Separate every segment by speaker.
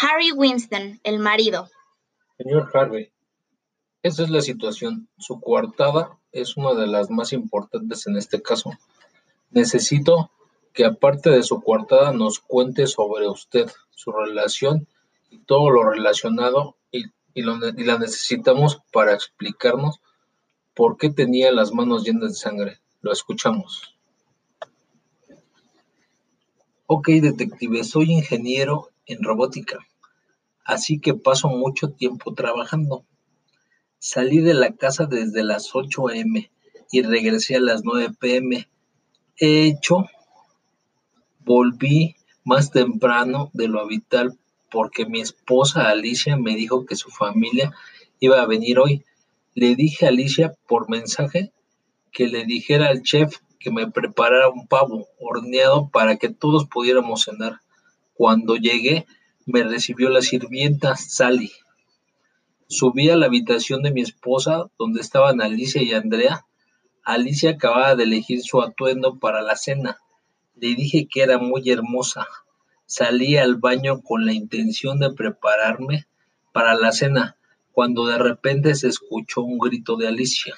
Speaker 1: Harry Winston, el marido.
Speaker 2: Señor Harvey, esa es la situación. Su coartada es una de las más importantes en este caso. Necesito que aparte de su coartada nos cuente sobre usted, su relación y todo lo relacionado y, y la necesitamos para explicarnos por qué tenía las manos llenas de sangre. Lo escuchamos. Ok, detective, soy ingeniero en robótica, así que paso mucho tiempo trabajando. Salí de la casa desde las 8 a.m. y regresé a las 9 p.m. He hecho, volví más temprano de lo habitual porque mi esposa Alicia me dijo que su familia iba a venir hoy. Le dije a Alicia por mensaje que le dijera al chef que me preparara un pavo horneado para que todos pudiéramos cenar. Cuando llegué, me recibió la sirvienta Sally. Subí a la habitación de mi esposa, donde estaban Alicia y Andrea. Alicia acababa de elegir su atuendo para la cena. Le dije que era muy hermosa. Salí al baño con la intención de prepararme para la cena, cuando de repente se escuchó un grito de Alicia.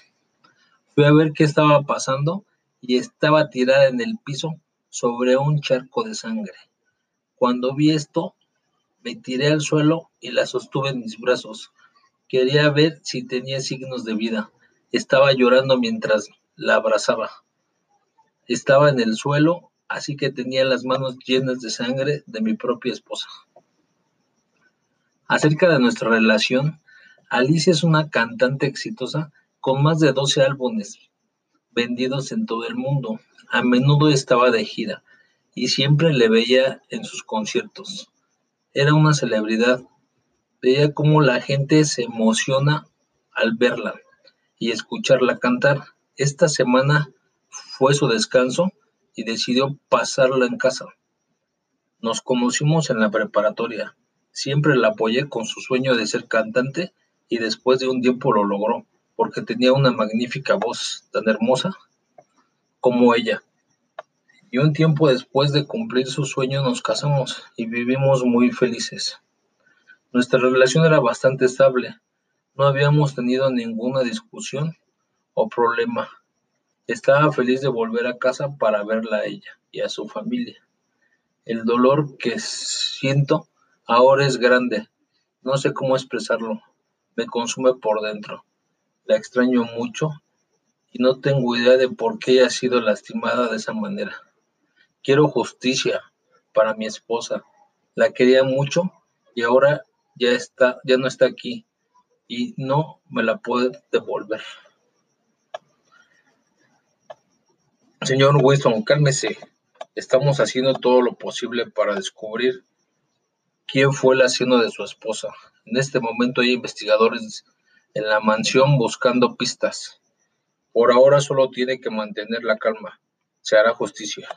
Speaker 2: Fui a ver qué estaba pasando y estaba tirada en el piso sobre un charco de sangre. Cuando vi esto, me tiré al suelo y la sostuve en mis brazos. Quería ver si tenía signos de vida. Estaba llorando mientras la abrazaba. Estaba en el suelo, así que tenía las manos llenas de sangre de mi propia esposa. Acerca de nuestra relación, Alicia es una cantante exitosa con más de 12 álbumes vendidos en todo el mundo. A menudo estaba de gira y siempre le veía en sus conciertos. Era una celebridad Veía cómo la gente se emociona al verla y escucharla cantar. Esta semana fue su descanso y decidió pasarla en casa. Nos conocimos en la preparatoria. Siempre la apoyé con su sueño de ser cantante y después de un tiempo lo logró, porque tenía una magnífica voz tan hermosa como ella. Y un tiempo después de cumplir su sueño nos casamos y vivimos muy felices. Nuestra relación era bastante estable. No habíamos tenido ninguna discusión o problema. Estaba feliz de volver a casa para verla a ella y a su familia. El dolor que siento ahora es grande. No sé cómo expresarlo. Me consume por dentro. La extraño mucho y no tengo idea de por qué ha sido lastimada de esa manera. Quiero justicia para mi esposa. La quería mucho y ahora ya está, ya no está aquí y no me la puede devolver. Señor Winston, cálmese. Estamos haciendo todo lo posible para descubrir quién fue el asesino de su esposa. En este momento hay investigadores en la mansión buscando pistas. Por ahora solo tiene que mantener la calma. Se hará justicia.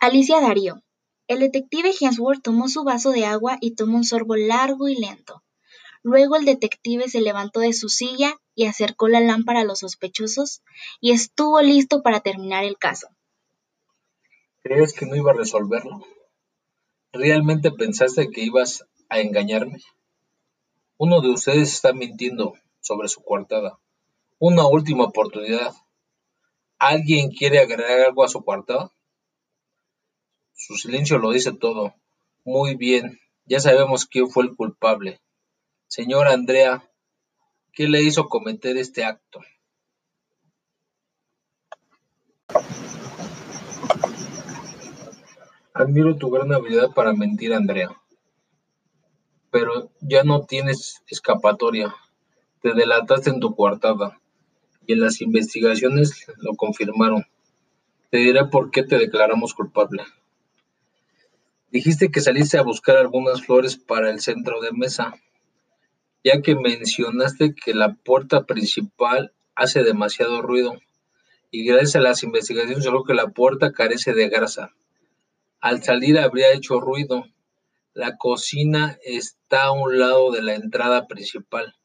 Speaker 1: Alicia Darío, el detective Hemsworth tomó su vaso de agua y tomó un sorbo largo y lento. Luego el detective se levantó de su silla y acercó la lámpara a los sospechosos y estuvo listo para terminar el caso.
Speaker 2: ¿Crees que no iba a resolverlo? ¿Realmente pensaste que ibas a engañarme? Uno de ustedes está mintiendo sobre su coartada. Una última oportunidad. ¿Alguien quiere agregar algo a su coartada? Su silencio lo dice todo. Muy bien, ya sabemos quién fue el culpable. Señora Andrea, ¿qué le hizo cometer este acto? Admiro tu gran habilidad para mentir, Andrea. Pero ya no tienes escapatoria. Te delataste en tu coartada. Y en las investigaciones lo confirmaron. Te diré por qué te declaramos culpable. Dijiste que saliste a buscar algunas flores para el centro de mesa, ya que mencionaste que la puerta principal hace demasiado ruido y gracias a las investigaciones solo que la puerta carece de grasa. Al salir habría hecho ruido. La cocina está a un lado de la entrada principal,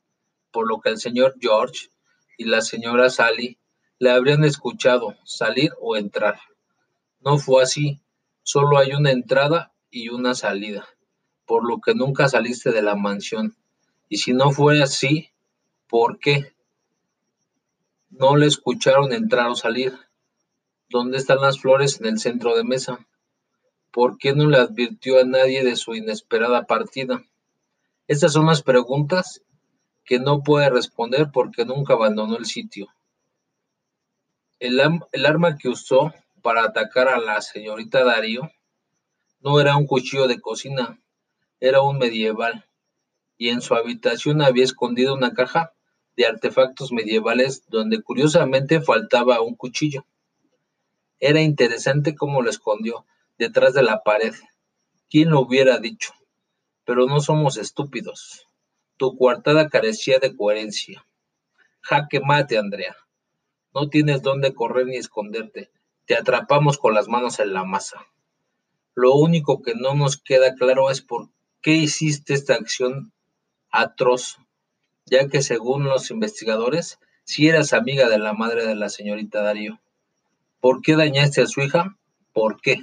Speaker 2: por lo que el señor George y la señora Sally le habrían escuchado salir o entrar. No fue así, solo hay una entrada y una salida, por lo que nunca saliste de la mansión. Y si no fue así, ¿por qué? No le escucharon entrar o salir. ¿Dónde están las flores en el centro de mesa? ¿Por qué no le advirtió a nadie de su inesperada partida? Estas son las preguntas que no puede responder porque nunca abandonó el sitio. El, arma que usó para atacar a la señorita Darío no era un cuchillo de cocina, era un medieval, y en su habitación había escondido una caja de artefactos medievales donde curiosamente faltaba un cuchillo. Era interesante cómo lo escondió detrás de la pared. ¿Quién lo hubiera dicho? Pero no somos estúpidos. Tu coartada carecía de coherencia. Jaque mate, Andrea. No tienes dónde correr ni esconderte. Te atrapamos con las manos en la masa. Lo único que no nos queda claro es por qué hiciste esta acción atroz, ya que según los investigadores, si eras amiga de la madre de la señorita Darío. ¿Por qué dañaste a su hija? ¿Por qué?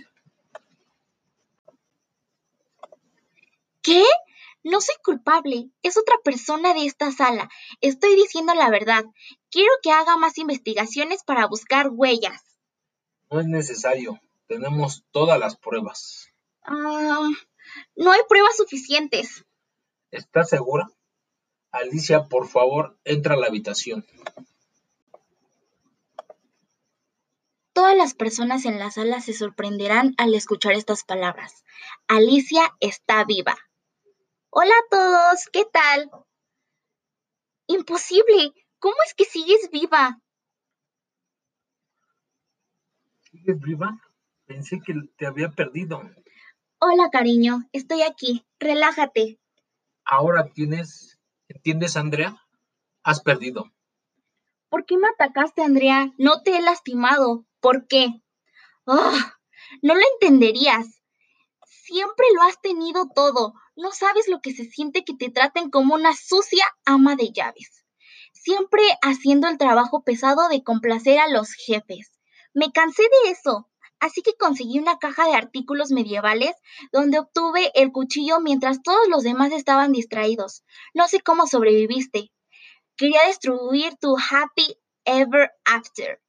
Speaker 1: ¿Qué? No soy culpable. Es otra persona de esta sala. Estoy diciendo la verdad. Quiero que haga más investigaciones para buscar huellas.
Speaker 2: No es necesario. Tenemos todas las pruebas.
Speaker 1: Ah, no hay pruebas suficientes.
Speaker 2: ¿Estás segura? Alicia, por favor, entra a la habitación.
Speaker 1: Todas las personas en la sala se sorprenderán al escuchar estas palabras. Alicia está viva. Hola a todos, ¿qué tal? Imposible, ¿cómo es que sigues viva?
Speaker 2: ¿Sigues viva? Pensé que te había perdido.
Speaker 1: Hola, cariño, estoy aquí. Relájate.
Speaker 2: Ahora tienes, ¿entiendes, Andrea? Has perdido.
Speaker 1: ¿Por qué me atacaste, Andrea? No te he lastimado. ¿Por qué? ¡Ah! no lo entenderías. Siempre lo has tenido todo. No sabes lo que se siente que te traten como una sucia ama de llaves. Siempre haciendo el trabajo pesado de complacer a los jefes. Me cansé de eso. Así que conseguí una caja de artículos medievales donde obtuve el cuchillo mientras todos los demás estaban distraídos. No sé cómo sobreviviste. Quería destruir tu happy ever after.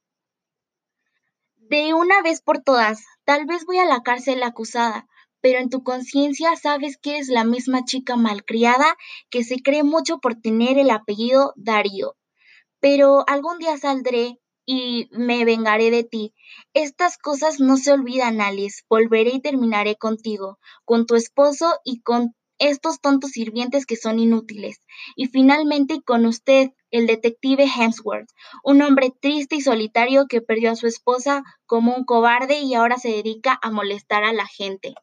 Speaker 1: De una vez por todas, tal vez voy a la cárcel acusada, pero en tu conciencia sabes que eres la misma chica malcriada que se cree mucho por tener el apellido Darío. Pero algún día saldré y me vengaré de ti. Estas cosas no se olvidan, Alice. Volveré y terminaré contigo, con tu esposo y con estos tontos sirvientes que son inútiles. Y finalmente con usted, el detective Hemsworth, un hombre triste y solitario que perdió a su esposa como un cobarde y ahora se dedica a molestar a la gente.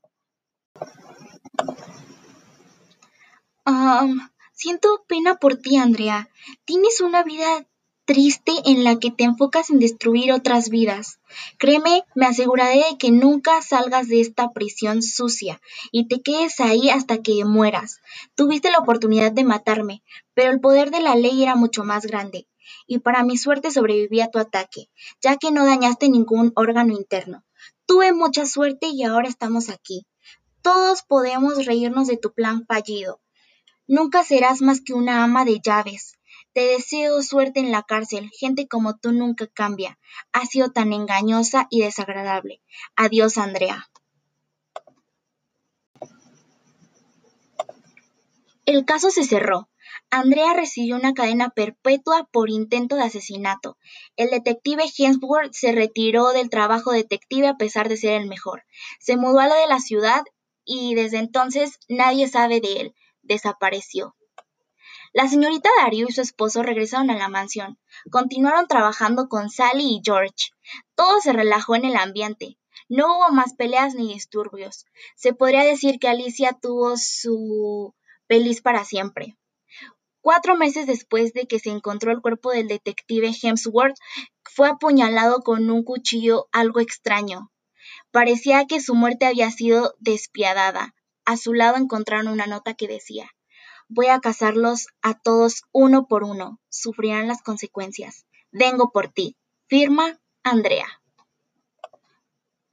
Speaker 1: siento pena por ti, Andrea. Tienes una vida triste en la que te enfocas en destruir otras vidas. Créeme, me aseguraré de que nunca salgas de esta prisión sucia y te quedes ahí hasta que mueras. Tuviste la oportunidad de matarme, pero el poder de la ley era mucho más grande, y para mi suerte sobreviví a tu ataque, ya que no dañaste ningún órgano interno. Tuve mucha suerte y ahora estamos aquí. Todos podemos reírnos de tu plan fallido. Nunca serás más que una ama de llaves. Te deseo suerte en la cárcel. Gente como tú nunca cambia. Has sido tan engañosa y desagradable. Adiós, Andrea. El caso se cerró. Andrea recibió una cadena perpetua por intento de asesinato. El detective Hemsworth se retiró del trabajo detective a pesar de ser el mejor. Se mudó a la de la ciudad y desde entonces nadie sabe de él. Desapareció. La señorita Darío y su esposo regresaron a la mansión. Continuaron trabajando con Sally y George. Todo se relajó en el ambiente. No hubo más peleas ni disturbios. Se podría decir que Alicia tuvo su feliz para siempre. Cuatro meses después de que se encontró el cuerpo del detective Hemsworth, fue apuñalado con un cuchillo algo extraño. Parecía que su muerte había sido despiadada. A su lado encontraron una nota que decía Voy a cazarlos a todos uno por uno. Sufrirán las consecuencias. Vengo por ti. Firma Andrea.